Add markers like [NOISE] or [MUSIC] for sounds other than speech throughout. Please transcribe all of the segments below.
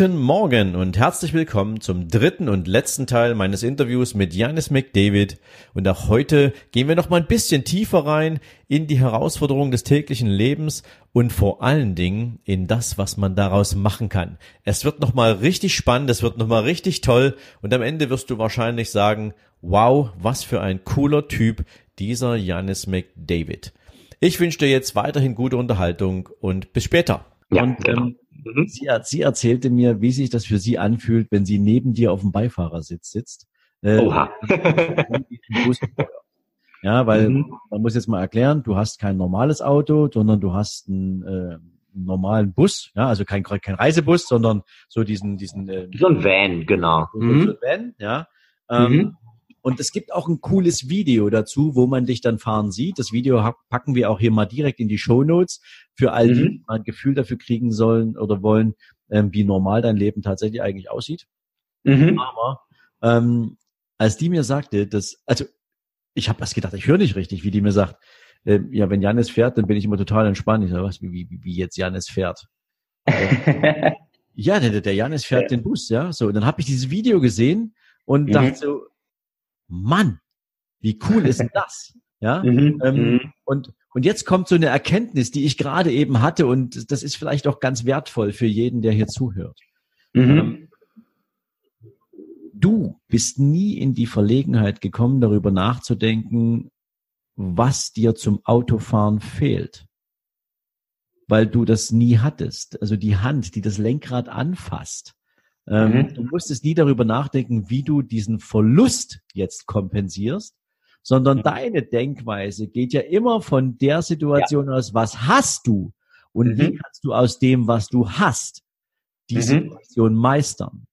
Guten Morgen und herzlich willkommen zum dritten und letzten Teil meines Interviews mit Janis McDavid. Und auch heute gehen wir noch mal ein bisschen tiefer rein in die Herausforderungen des täglichen Lebens und vor allen Dingen in das, was man daraus machen kann. Es wird noch mal richtig spannend, es wird noch mal richtig toll und am Ende wirst du wahrscheinlich sagen, wow, was für ein cooler Typ dieser Janis McDavid. Ich wünsche dir jetzt weiterhin gute Unterhaltung und bis später. Ja, und, genau. Ähm, Mhm. Sie, sie erzählte mir, wie sich das für sie anfühlt, wenn sie neben dir auf dem Beifahrersitz sitzt. Äh, Oha. ja, weil mhm. man muss jetzt mal erklären, du hast kein normales Auto, sondern du hast einen, äh, normalen Bus, ja, also kein, kein Reisebus, sondern so diesen, diesen äh, so ein Van, genau. So, mhm. so ein Van, ja. Ähm, mhm. Und es gibt auch ein cooles Video dazu, wo man dich dann fahren sieht. Das Video packen wir auch hier mal direkt in die Show Notes für all die, mhm. die ein Gefühl dafür kriegen sollen oder wollen, ähm, wie normal dein Leben tatsächlich eigentlich aussieht. Mhm. Aber ähm, als die mir sagte, dass, also ich habe erst gedacht, ich höre nicht richtig, wie die mir sagt, äh, ja, wenn Janis fährt, dann bin ich immer total entspannt. Ich sage, was, wie, wie, wie jetzt Janis fährt. [LAUGHS] ja, der, der Janis fährt ja. den Bus, ja. So, und dann habe ich dieses Video gesehen und mhm. dachte so, Mann, wie cool ist denn [LAUGHS] das? Ja. Mhm, ähm, mhm. und, und jetzt kommt so eine Erkenntnis, die ich gerade eben hatte, und das ist vielleicht auch ganz wertvoll für jeden, der hier zuhört. Mhm. Ähm, du bist nie in die Verlegenheit gekommen, darüber nachzudenken, was dir zum Autofahren fehlt. Weil du das nie hattest. Also die Hand, die das Lenkrad anfasst. Ähm, mhm. Du musstest nie darüber nachdenken, wie du diesen Verlust jetzt kompensierst, sondern mhm. deine Denkweise geht ja immer von der Situation ja. aus, was hast du und mhm. wie kannst du aus dem, was du hast, die mhm. Situation meistern.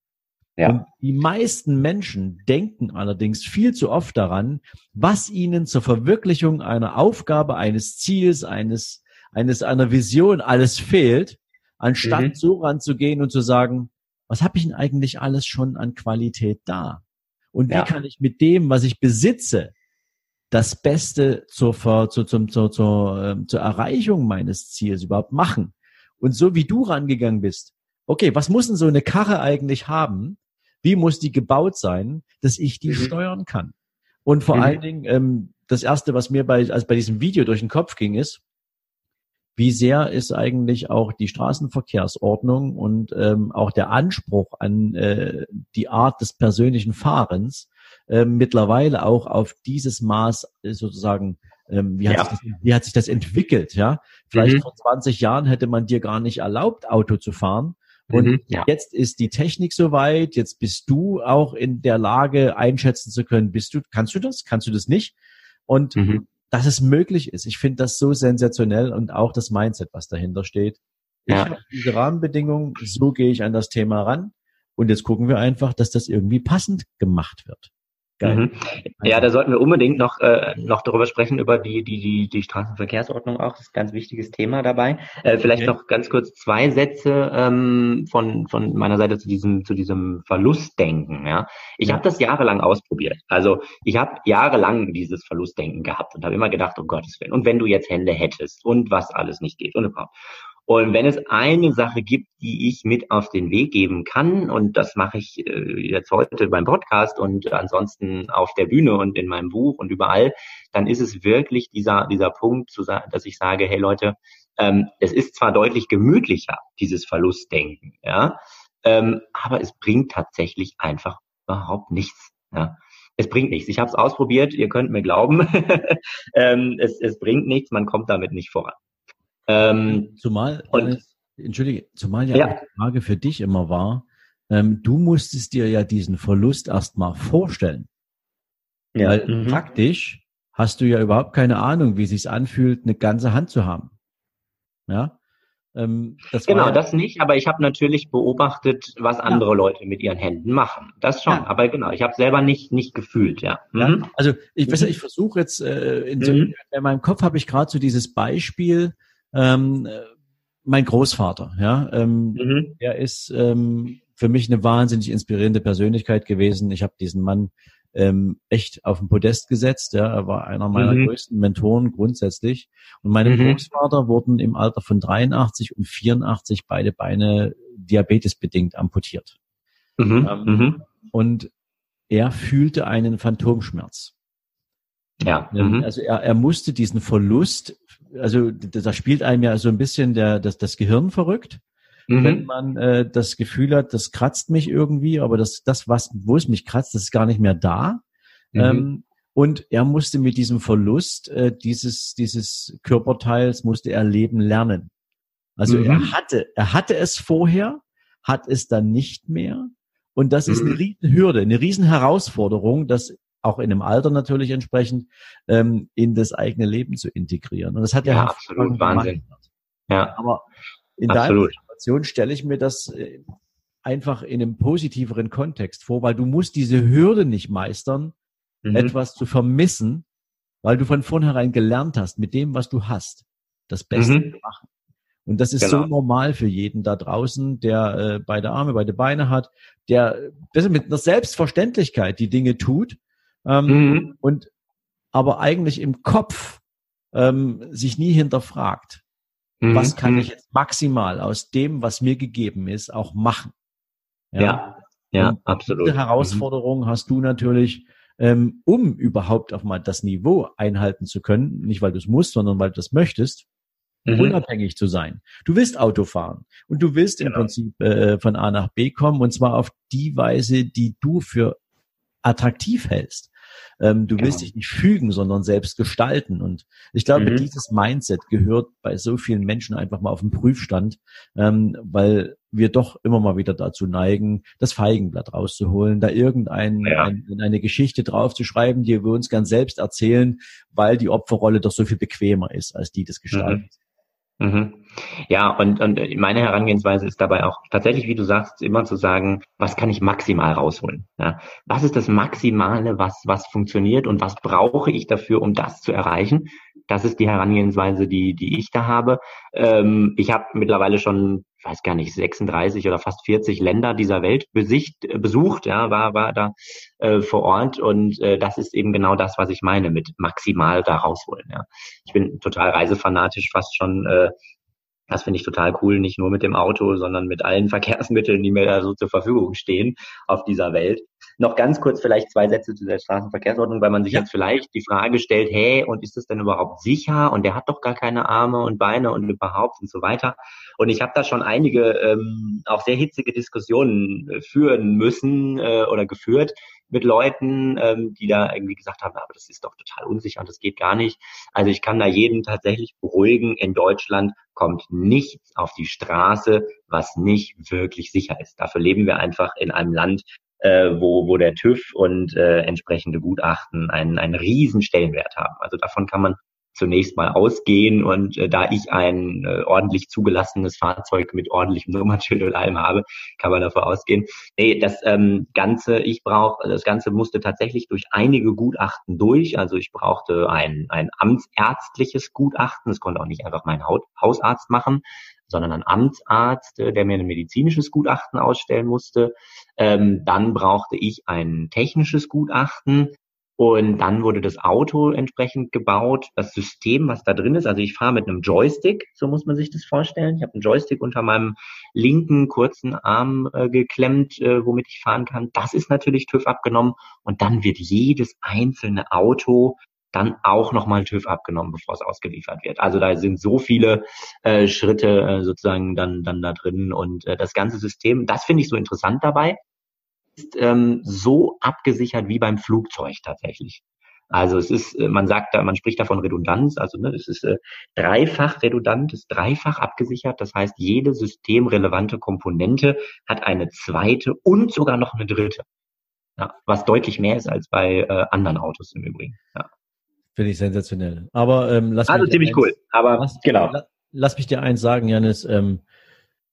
Ja. Und die meisten Menschen denken allerdings viel zu oft daran, was ihnen zur Verwirklichung einer Aufgabe, eines Ziels, eines, eines, einer Vision alles fehlt, anstatt mhm. so ranzugehen und zu sagen, was habe ich denn eigentlich alles schon an Qualität da? Und wie ja. kann ich mit dem, was ich besitze, das Beste zur, zur, zur, zur, zur, ähm, zur Erreichung meines Ziels überhaupt machen? Und so wie du rangegangen bist, okay, was muss denn so eine Karre eigentlich haben? Wie muss die gebaut sein, dass ich die mhm. steuern kann? Und vor mhm. allen Dingen, ähm, das erste, was mir bei, also bei diesem Video durch den Kopf ging, ist, wie sehr ist eigentlich auch die Straßenverkehrsordnung und ähm, auch der Anspruch an äh, die Art des persönlichen Fahrens äh, mittlerweile auch auf dieses Maß äh, sozusagen ähm, wie, hat ja. sich das, wie hat sich das entwickelt, ja? Vielleicht mhm. vor 20 Jahren hätte man dir gar nicht erlaubt, Auto zu fahren. Und mhm, ja. jetzt ist die Technik soweit, jetzt bist du auch in der Lage, einschätzen zu können, bist du, kannst du das, kannst du das nicht? Und mhm dass es möglich ist. Ich finde das so sensationell und auch das Mindset, was dahinter steht. Ich ja. habe diese Rahmenbedingungen, so gehe ich an das Thema ran. Und jetzt gucken wir einfach, dass das irgendwie passend gemacht wird. Geil. Mhm. Ja, da sollten wir unbedingt noch, äh, noch darüber sprechen, über die, die, die, die Straßenverkehrsordnung auch. Das ist ein ganz wichtiges Thema dabei. Äh, vielleicht okay. noch ganz kurz zwei Sätze ähm, von, von meiner Seite zu diesem, zu diesem Verlustdenken. Ja? Ich ja. habe das jahrelang ausprobiert. Also ich habe jahrelang dieses Verlustdenken gehabt und habe immer gedacht, um Gottes Willen, und wenn du jetzt Hände hättest und was alles nicht geht und überhaupt. Und wenn es eine Sache gibt, die ich mit auf den Weg geben kann, und das mache ich äh, jetzt heute beim Podcast und ansonsten auf der Bühne und in meinem Buch und überall, dann ist es wirklich dieser, dieser Punkt, dass ich sage, hey Leute, ähm, es ist zwar deutlich gemütlicher, dieses Verlustdenken, ja, ähm, aber es bringt tatsächlich einfach überhaupt nichts. Ja. Es bringt nichts. Ich habe es ausprobiert, ihr könnt mir glauben. [LAUGHS] ähm, es, es bringt nichts, man kommt damit nicht voran. Ähm, zumal, und, entschuldige, zumal ja, ja. die Frage für dich immer war, ähm, du musstest dir ja diesen Verlust erstmal vorstellen. Ja. Weil mhm. faktisch hast du ja überhaupt keine Ahnung, wie sich's anfühlt, eine ganze Hand zu haben. Ja. Ähm, das genau, ja, das nicht, aber ich habe natürlich beobachtet, was andere ja. Leute mit ihren Händen machen. Das schon, ja. aber genau, ich habe selber nicht nicht gefühlt, ja. Mhm. Also ich, mhm. ich versuche jetzt, äh, in, so, mhm. in meinem Kopf habe ich gerade so dieses Beispiel, ähm, mein Großvater, ja, ähm, mhm. der ist ähm, für mich eine wahnsinnig inspirierende Persönlichkeit gewesen. Ich habe diesen Mann ähm, echt auf den Podest gesetzt. Ja. Er war einer meiner mhm. größten Mentoren grundsätzlich. Und meinem mhm. Großvater wurden im Alter von 83 und 84 beide Beine diabetesbedingt amputiert. Mhm. Ähm, mhm. und er fühlte einen Phantomschmerz. Ja. Ähm, mhm. Also er, er musste diesen Verlust, also da spielt einem ja so ein bisschen der, das, das Gehirn verrückt. Mhm. Wenn man äh, das Gefühl hat, das kratzt mich irgendwie, aber das, das, was, wo es mich kratzt, das ist gar nicht mehr da. Mhm. Ähm, und er musste mit diesem Verlust äh, dieses, dieses Körperteils musste er leben lernen. Also mhm. er hatte, er hatte es vorher, hat es dann nicht mehr. Und das ist eine mhm. riesen Hürde, eine riesen Herausforderung, das auch in dem Alter natürlich entsprechend ähm, in das eigene Leben zu integrieren. Und das hat ja, ja absolut Wahnsinn. Gemacht. Ja, aber in absolut. deinem Situation stelle ich mir das äh, einfach in einem positiveren Kontext vor, weil du musst diese Hürde nicht meistern, mhm. etwas zu vermissen, weil du von vornherein gelernt hast, mit dem, was du hast, das Beste mhm. zu machen. Und das ist genau. so normal für jeden da draußen, der äh, beide Arme, beide Beine hat, der das mit einer Selbstverständlichkeit die Dinge tut ähm, mhm. und aber eigentlich im Kopf ähm, sich nie hinterfragt. Mhm. Was kann mhm. ich jetzt maximal aus dem, was mir gegeben ist, auch machen? Ja, ja, ja absolut. Diese Herausforderung mhm. hast du natürlich, ähm, um überhaupt auch mal das Niveau einhalten zu können, nicht weil du es musst, sondern weil du es möchtest, mhm. unabhängig zu sein. Du willst Auto fahren und du willst genau. im Prinzip äh, von A nach B kommen und zwar auf die Weise, die du für attraktiv hältst. Ähm, du genau. willst dich nicht fügen, sondern selbst gestalten. Und ich glaube, mhm. dieses Mindset gehört bei so vielen Menschen einfach mal auf den Prüfstand, ähm, weil wir doch immer mal wieder dazu neigen, das Feigenblatt rauszuholen, da irgendein ja. ein, eine Geschichte draufzuschreiben, die wir uns ganz selbst erzählen, weil die Opferrolle doch so viel bequemer ist als die des Gestaltens. Mhm. Mhm. Ja, und, und meine Herangehensweise ist dabei auch tatsächlich, wie du sagst, immer zu sagen, was kann ich maximal rausholen? Ja? Was ist das Maximale, was, was funktioniert und was brauche ich dafür, um das zu erreichen? Das ist die Herangehensweise, die, die ich da habe. Ähm, ich habe mittlerweile schon, ich weiß gar nicht, 36 oder fast 40 Länder dieser Welt besicht, besucht, ja, war, war da äh, vor Ort und äh, das ist eben genau das, was ich meine mit maximal da rausholen. Ja. Ich bin total reisefanatisch, fast schon äh, das finde ich total cool, nicht nur mit dem Auto, sondern mit allen [LAUGHS] Verkehrsmitteln, die mir da so zur Verfügung stehen auf dieser Welt. Noch ganz kurz vielleicht zwei Sätze zu der Straßenverkehrsordnung, weil man sich ja. jetzt vielleicht die Frage stellt, hey, und ist das denn überhaupt sicher? Und der hat doch gar keine Arme und Beine und überhaupt und so weiter. Und ich habe da schon einige ähm, auch sehr hitzige Diskussionen äh, führen müssen äh, oder geführt mit Leuten, ähm, die da irgendwie gesagt haben, aber das ist doch total unsicher und das geht gar nicht. Also ich kann da jeden tatsächlich beruhigen. In Deutschland kommt nichts auf die Straße, was nicht wirklich sicher ist. Dafür leben wir einfach in einem Land, äh, wo, wo der TÜV und äh, entsprechende Gutachten einen, einen riesen Stellenwert haben. Also davon kann man zunächst mal ausgehen und äh, da ich ein äh, ordentlich zugelassenes Fahrzeug mit ordentlichem Nummernschild und allem habe, kann man davon ausgehen. Nee, das ähm, Ganze, ich brauche, das Ganze musste tatsächlich durch einige Gutachten durch. Also ich brauchte ein, ein amtsärztliches Gutachten. Das konnte auch nicht einfach mein Haut Hausarzt machen, sondern ein Amtsarzt, äh, der mir ein medizinisches Gutachten ausstellen musste. Ähm, dann brauchte ich ein technisches Gutachten und dann wurde das Auto entsprechend gebaut, das System, was da drin ist. Also ich fahre mit einem Joystick, so muss man sich das vorstellen. Ich habe einen Joystick unter meinem linken kurzen Arm äh, geklemmt, äh, womit ich fahren kann. Das ist natürlich TÜV abgenommen. Und dann wird jedes einzelne Auto dann auch nochmal TÜV abgenommen, bevor es ausgeliefert wird. Also da sind so viele äh, Schritte äh, sozusagen dann, dann da drin und äh, das ganze System, das finde ich so interessant dabei ähm, so abgesichert wie beim Flugzeug tatsächlich. Also es ist, äh, man sagt da, man spricht da von Redundanz, also ne, es ist äh, dreifach redundant, ist dreifach abgesichert. Das heißt, jede systemrelevante Komponente hat eine zweite und sogar noch eine dritte. Ja, was deutlich mehr ist als bei äh, anderen Autos im Übrigen. Ja. Finde ich sensationell. Aber ähm, lass also mich ziemlich eins, cool. Aber lass, genau. lass mich dir eins sagen, Janis. Ähm,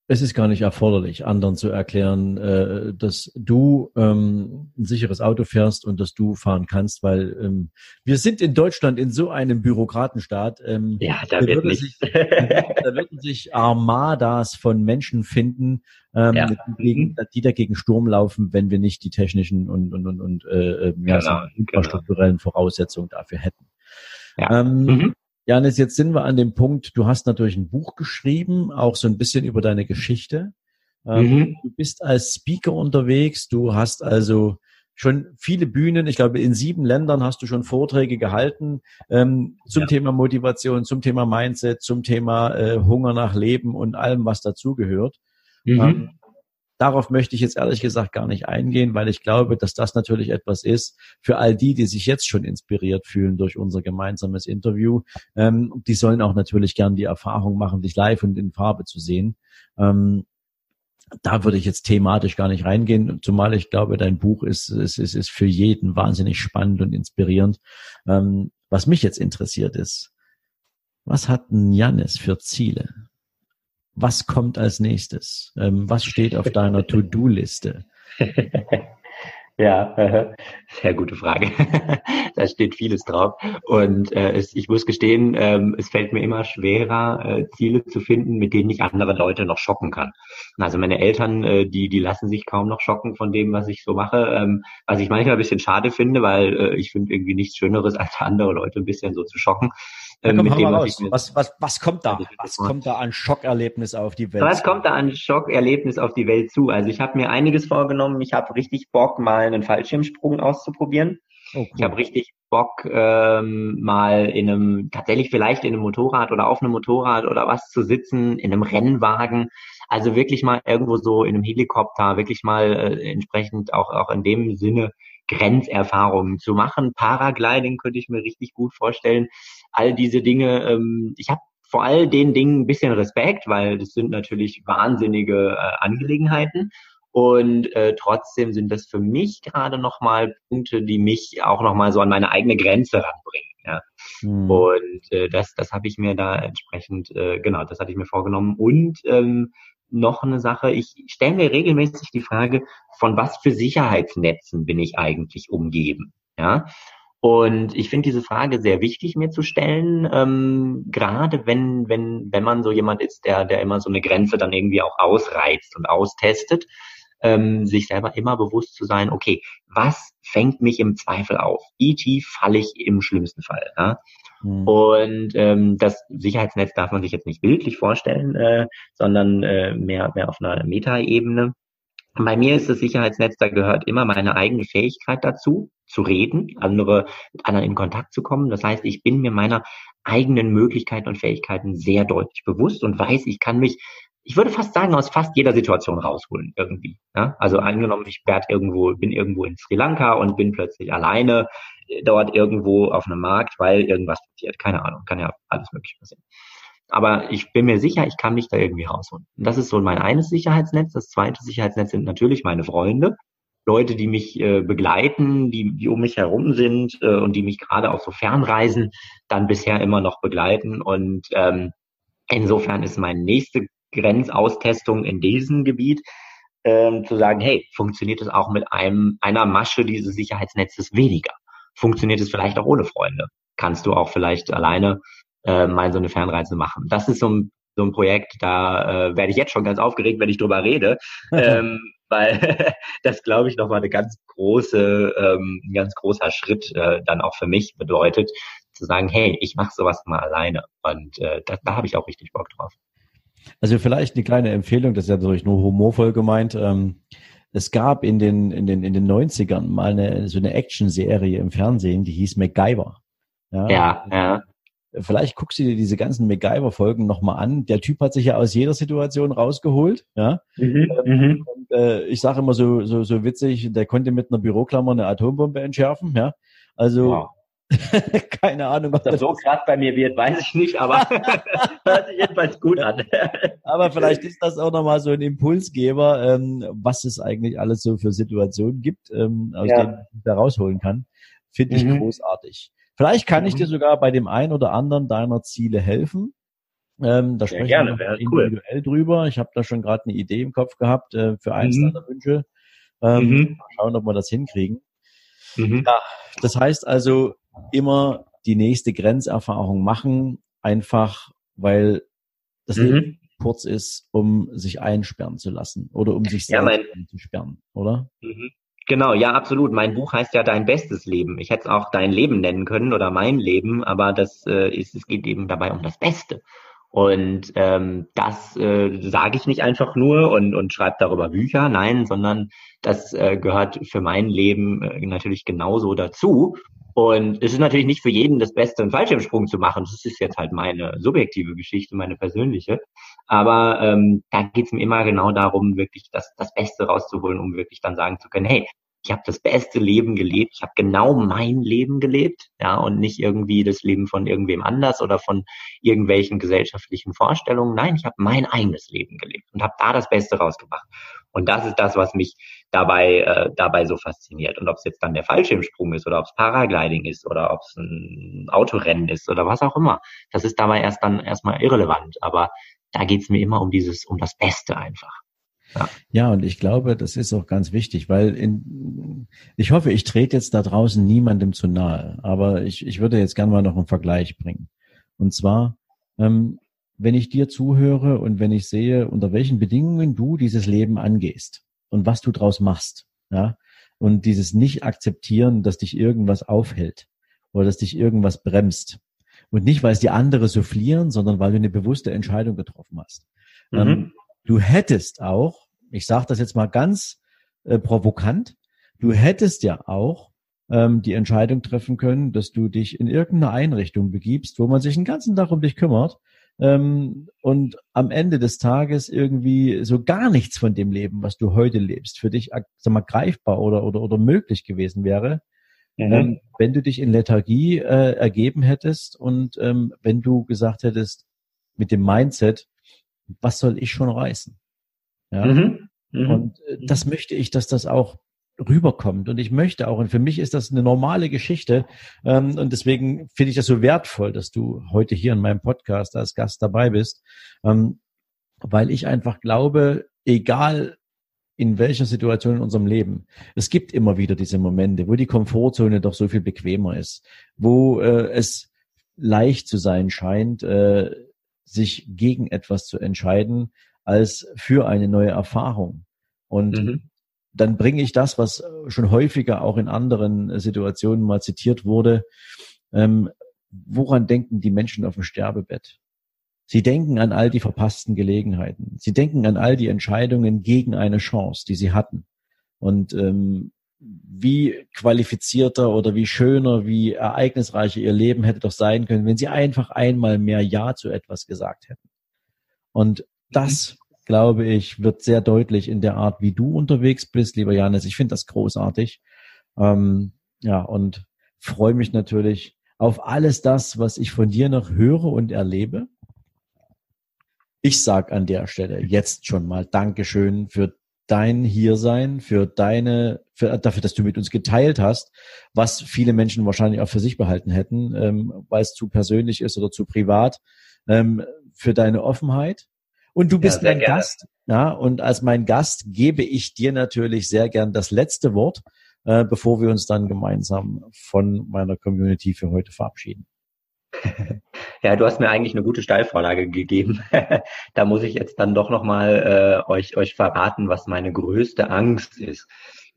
es ist gar nicht erforderlich, anderen zu erklären, äh, dass du ähm, ein sicheres Auto fährst und dass du fahren kannst, weil ähm, wir sind in Deutschland in so einem Bürokratenstaat. Ähm, ja, da, da wird nicht. Sich, da würden sich Armadas von Menschen finden, ähm, ja. die, die, dagegen Sturm laufen, wenn wir nicht die technischen und und und, und äh, äh ja, genau, so infrastrukturellen genau. Voraussetzungen dafür hätten. Ja. Ähm, mhm. Janis, jetzt sind wir an dem Punkt, du hast natürlich ein Buch geschrieben, auch so ein bisschen über deine Geschichte. Ähm, mhm. Du bist als Speaker unterwegs, du hast also schon viele Bühnen, ich glaube in sieben Ländern hast du schon Vorträge gehalten ähm, zum ja. Thema Motivation, zum Thema Mindset, zum Thema äh, Hunger nach Leben und allem, was dazugehört. Mhm. Ähm, Darauf möchte ich jetzt ehrlich gesagt gar nicht eingehen, weil ich glaube, dass das natürlich etwas ist für all die, die sich jetzt schon inspiriert fühlen durch unser gemeinsames Interview. Ähm, die sollen auch natürlich gern die Erfahrung machen, dich live und in Farbe zu sehen. Ähm, da würde ich jetzt thematisch gar nicht reingehen, zumal ich glaube, dein Buch ist, ist, ist, ist für jeden wahnsinnig spannend und inspirierend. Ähm, was mich jetzt interessiert ist, was hat ein Janis für Ziele? Was kommt als nächstes? Ähm, was steht auf deiner [LAUGHS] To-Do-Liste? [LAUGHS] Ja, äh, sehr gute Frage. [LAUGHS] da steht vieles drauf. Und äh, es, ich muss gestehen, ähm, es fällt mir immer schwerer, äh, Ziele zu finden, mit denen ich andere Leute noch schocken kann. Also meine Eltern, äh, die, die lassen sich kaum noch schocken von dem, was ich so mache. Ähm, was ich manchmal ein bisschen schade finde, weil äh, ich finde irgendwie nichts Schöneres, als andere Leute ein bisschen so zu schocken. Ja, komm, mit dem, was, was, was, was kommt da? Was kommt da an Schockerlebnis auf die Welt? Was kommt da an Schockerlebnis auf die Welt zu? Also ich habe mir einiges vorgenommen. Ich habe richtig Bock, mal einen Fallschirmsprung auszuprobieren. Oh, cool. Ich habe richtig Bock, ähm, mal in einem, tatsächlich vielleicht in einem Motorrad oder auf einem Motorrad oder was zu sitzen, in einem Rennwagen. Also wirklich mal irgendwo so in einem Helikopter, wirklich mal äh, entsprechend auch, auch in dem Sinne Grenzerfahrungen zu machen. Paragliding könnte ich mir richtig gut vorstellen. All diese Dinge. Ähm, ich habe vor all den Dingen ein bisschen Respekt, weil das sind natürlich wahnsinnige äh, Angelegenheiten. Und äh, trotzdem sind das für mich gerade nochmal Punkte, die mich auch nochmal so an meine eigene Grenze ranbringen. Ja. Mhm. Und äh, das, das habe ich mir da entsprechend, äh, genau, das hatte ich mir vorgenommen. Und ähm, noch eine Sache. Ich stelle mir regelmäßig die Frage, von was für Sicherheitsnetzen bin ich eigentlich umgeben? Ja. Und ich finde diese Frage sehr wichtig mir zu stellen, ähm, gerade wenn, wenn, wenn man so jemand ist, der, der immer so eine Grenze dann irgendwie auch ausreizt und austestet, ähm, sich selber immer bewusst zu sein, okay, was fängt mich im Zweifel auf? Tief falle ich im schlimmsten Fall? Ja? Mhm. Und ähm, das Sicherheitsnetz darf man sich jetzt nicht bildlich vorstellen, äh, sondern äh, mehr, mehr auf einer Metaebene. Bei mir ist das Sicherheitsnetz, da gehört immer meine eigene Fähigkeit dazu, zu reden, andere mit anderen in Kontakt zu kommen. Das heißt, ich bin mir meiner eigenen Möglichkeiten und Fähigkeiten sehr deutlich bewusst und weiß, ich kann mich ich würde fast sagen, aus fast jeder Situation rausholen irgendwie. Ja? Also angenommen, ich werd irgendwo, bin irgendwo in Sri Lanka und bin plötzlich alleine äh, dort irgendwo auf einem Markt, weil irgendwas passiert. Keine Ahnung, kann ja alles mögliche passieren. Aber ich bin mir sicher, ich kann mich da irgendwie rausholen. Und das ist so mein eines Sicherheitsnetz. Das zweite Sicherheitsnetz sind natürlich meine Freunde. Leute, die mich äh, begleiten, die, die um mich herum sind äh, und die mich gerade auf so Fernreisen dann bisher immer noch begleiten. Und ähm, insofern ist meine nächste Grenzaustestung in diesem Gebiet, ähm, zu sagen, hey, funktioniert es auch mit einem einer Masche dieses Sicherheitsnetzes weniger? Funktioniert es vielleicht auch ohne Freunde? Kannst du auch vielleicht alleine äh, mal so eine Fernreise machen? Das ist so ein, so ein Projekt, da äh, werde ich jetzt schon ganz aufgeregt, wenn ich drüber rede, [LAUGHS] ähm, weil [LAUGHS] das, glaube ich, nochmal eine ganz große, ähm, ein ganz großer Schritt äh, dann auch für mich bedeutet, zu sagen, hey, ich mache sowas mal alleine. Und äh, da, da habe ich auch richtig Bock drauf. Also vielleicht eine kleine Empfehlung, das ist ja natürlich nur humorvoll gemeint. Ähm, es gab in den, in den, in den 90ern mal eine, so eine Action-Serie im Fernsehen, die hieß MacGyver. Ja, ja. ja. Vielleicht guckst du dir diese ganzen MacGyver-Folgen nochmal an. Der Typ hat sich ja aus jeder Situation rausgeholt. Ja. Mhm, ähm, mhm. und, äh, ich sage immer so, so, so witzig, der konnte mit einer Büroklammer eine Atombombe entschärfen. Ja. Also wow. [LAUGHS] Keine Ahnung. Ob das so krass bei mir wird, weiß ich nicht, aber [LAUGHS] [LAUGHS] hört sich jedenfalls gut an. aber vielleicht ist das auch nochmal so ein Impulsgeber, ähm, was es eigentlich alles so für Situationen gibt, ähm, aus ja. denen man da rausholen kann. Finde ich mhm. großartig. Vielleicht kann mhm. ich dir sogar bei dem einen oder anderen deiner Ziele helfen. Ähm, da sprechen gerne, wir individuell cool. drüber. Ich habe da schon gerade eine Idee im Kopf gehabt äh, für eins mhm. Wünsche. Ähm, mhm. Schauen, ob wir das hinkriegen. Mhm. Ja, das heißt also immer die nächste Grenzerfahrung machen, einfach weil das mhm. Leben kurz ist, um sich einsperren zu lassen oder um sich selbst ja, einzusperren, oder? Genau, ja, absolut. Mein Buch heißt ja Dein bestes Leben. Ich hätte es auch Dein Leben nennen können oder Mein Leben, aber das äh, ist, es geht eben dabei um das Beste. Und ähm, das äh, sage ich nicht einfach nur und, und schreibe darüber Bücher, nein, sondern das äh, gehört für mein Leben äh, natürlich genauso dazu. Und es ist natürlich nicht für jeden das Beste, einen Fallschirmsprung zu machen. Das ist jetzt halt meine subjektive Geschichte, meine persönliche. Aber ähm, da geht es mir immer genau darum, wirklich das, das Beste rauszuholen, um wirklich dann sagen zu können, hey, ich habe das beste Leben gelebt, ich habe genau mein Leben gelebt, ja, und nicht irgendwie das Leben von irgendwem anders oder von irgendwelchen gesellschaftlichen Vorstellungen. Nein, ich habe mein eigenes Leben gelebt und habe da das Beste rausgebracht. Und das ist das, was mich dabei äh, dabei so fasziniert. Und ob es jetzt dann der Fallschirmsprung ist oder ob es Paragliding ist oder ob es ein Autorennen ist oder was auch immer, das ist dabei erst dann erstmal irrelevant. Aber da geht's mir immer um dieses, um das Beste einfach. Ja. ja, und ich glaube, das ist auch ganz wichtig, weil in, ich hoffe, ich trete jetzt da draußen niemandem zu nahe, aber ich, ich würde jetzt gerne mal noch einen Vergleich bringen. Und zwar, ähm, wenn ich dir zuhöre und wenn ich sehe, unter welchen Bedingungen du dieses Leben angehst und was du draus machst, ja, und dieses nicht akzeptieren, dass dich irgendwas aufhält oder dass dich irgendwas bremst. Und nicht, weil es die andere soufflieren, sondern weil du eine bewusste Entscheidung getroffen hast. Mhm. Ähm, du hättest auch ich sage das jetzt mal ganz äh, provokant, du hättest ja auch ähm, die Entscheidung treffen können, dass du dich in irgendeine Einrichtung begibst, wo man sich den ganzen Tag um dich kümmert ähm, und am Ende des Tages irgendwie so gar nichts von dem Leben, was du heute lebst, für dich sag mal, greifbar oder, oder, oder möglich gewesen wäre, mhm. ähm, wenn du dich in Lethargie äh, ergeben hättest und ähm, wenn du gesagt hättest, mit dem Mindset, was soll ich schon reißen? Ja? Mhm. Mhm. Und äh, das möchte ich, dass das auch rüberkommt. Und ich möchte auch, und für mich ist das eine normale Geschichte. Ähm, und deswegen finde ich das so wertvoll, dass du heute hier in meinem Podcast als Gast dabei bist, ähm, weil ich einfach glaube, egal in welcher Situation in unserem Leben, es gibt immer wieder diese Momente, wo die Komfortzone doch so viel bequemer ist, wo äh, es leicht zu sein scheint, äh, sich gegen etwas zu entscheiden, als für eine neue Erfahrung. Und mhm. dann bringe ich das, was schon häufiger auch in anderen Situationen mal zitiert wurde. Ähm, woran denken die Menschen auf dem Sterbebett? Sie denken an all die verpassten Gelegenheiten. Sie denken an all die Entscheidungen gegen eine Chance, die sie hatten. Und ähm, wie qualifizierter oder wie schöner, wie ereignisreicher ihr Leben hätte doch sein können, wenn sie einfach einmal mehr Ja zu etwas gesagt hätten. Und das, glaube ich, wird sehr deutlich in der Art, wie du unterwegs bist, lieber Janis. Ich finde das großartig. Ähm, ja, und freue mich natürlich auf alles das, was ich von dir noch höre und erlebe. Ich sag an der Stelle jetzt schon mal Dankeschön für dein Hiersein, für deine, für, dafür, dass du mit uns geteilt hast, was viele Menschen wahrscheinlich auch für sich behalten hätten, ähm, weil es zu persönlich ist oder zu privat, ähm, für deine Offenheit, und du bist ja, mein gerne. Gast. Ja, und als mein Gast gebe ich dir natürlich sehr gern das letzte Wort, äh, bevor wir uns dann gemeinsam von meiner Community für heute verabschieden. [LAUGHS] Ja, du hast mir eigentlich eine gute Steilvorlage gegeben. [LAUGHS] da muss ich jetzt dann doch nochmal äh, euch, euch verraten, was meine größte Angst ist.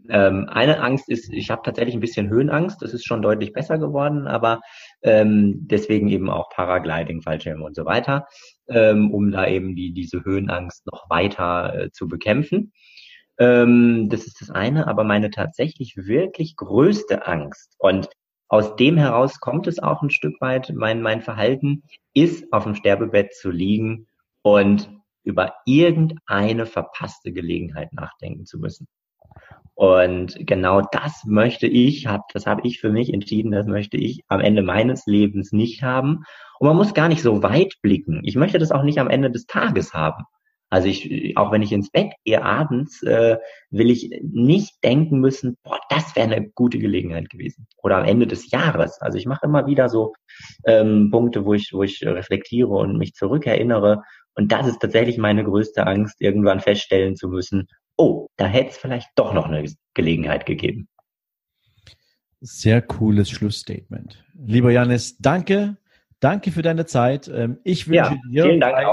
Ähm, eine Angst ist, ich habe tatsächlich ein bisschen Höhenangst. Das ist schon deutlich besser geworden, aber ähm, deswegen eben auch Paragliding, Fallschirme und so weiter ähm, um da eben die, diese Höhenangst noch weiter äh, zu bekämpfen. Ähm, das ist das eine, aber meine tatsächlich wirklich größte Angst und aus dem heraus kommt es auch ein Stück weit, mein, mein Verhalten ist, auf dem Sterbebett zu liegen und über irgendeine verpasste Gelegenheit nachdenken zu müssen. Und genau das möchte ich, hab, das habe ich für mich entschieden, das möchte ich am Ende meines Lebens nicht haben. Und man muss gar nicht so weit blicken. Ich möchte das auch nicht am Ende des Tages haben. Also ich, auch wenn ich ins Bett gehe abends, äh, will ich nicht denken müssen, boah, das wäre eine gute Gelegenheit gewesen. Oder am Ende des Jahres. Also ich mache immer wieder so ähm, Punkte, wo ich, wo ich reflektiere und mich zurückerinnere. Und das ist tatsächlich meine größte Angst, irgendwann feststellen zu müssen, oh, da hätte es vielleicht doch noch eine Gelegenheit gegeben. Sehr cooles Schlussstatement. Lieber Janis, danke. Danke für deine Zeit. Ähm, ich wünsche ja, dir bei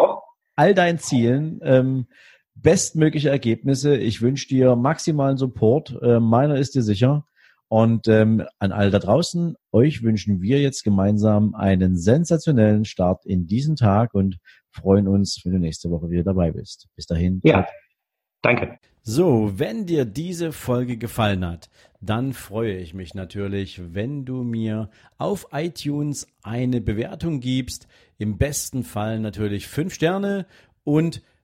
all deinen Zielen ähm, bestmögliche Ergebnisse. Ich wünsche dir maximalen Support. Äh, meiner ist dir sicher. Und ähm, an all da draußen, euch wünschen wir jetzt gemeinsam einen sensationellen Start in diesen Tag und freuen uns, wenn du nächste Woche wieder dabei bist. Bis dahin. Ja, danke. So, wenn dir diese Folge gefallen hat, dann freue ich mich natürlich, wenn du mir auf iTunes eine Bewertung gibst. Im besten Fall natürlich fünf Sterne und